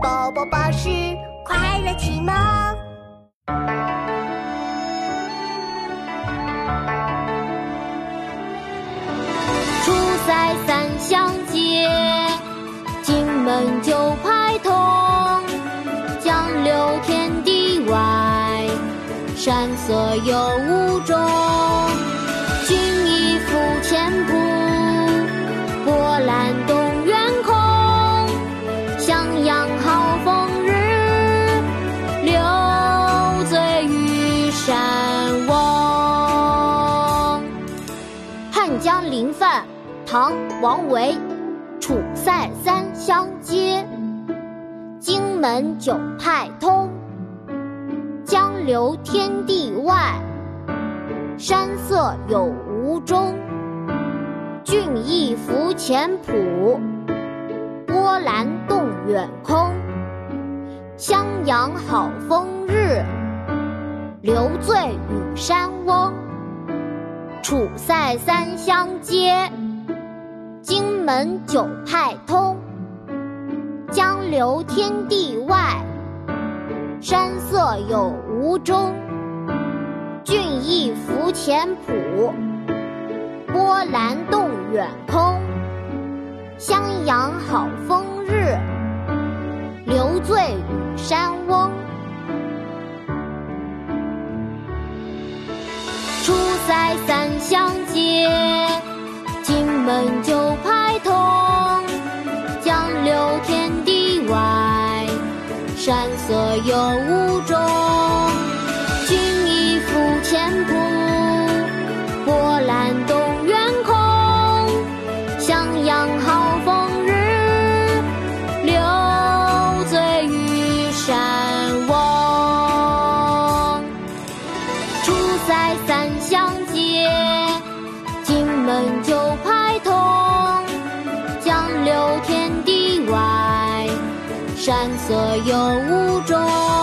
宝宝巴士快乐启蒙。出塞三相接，进门九拍通。江流天地外，山色有无中。江临泛，唐·王维。楚塞三湘接，荆门九派通。江流天地外，山色有无中。俊逸浮前浦，波澜动远空。襄阳好风日，留醉与山翁。楚塞三相接，荆门九派通。江流天地外，山色有无中。俊逸浮前浦，波澜动远空。襄阳好风日，留醉与山翁。出塞三山色有雾中，君一赴前仆，波澜动远空。襄阳好风日，留醉于山翁。出塞三湘界，荆门酒。山所有物种。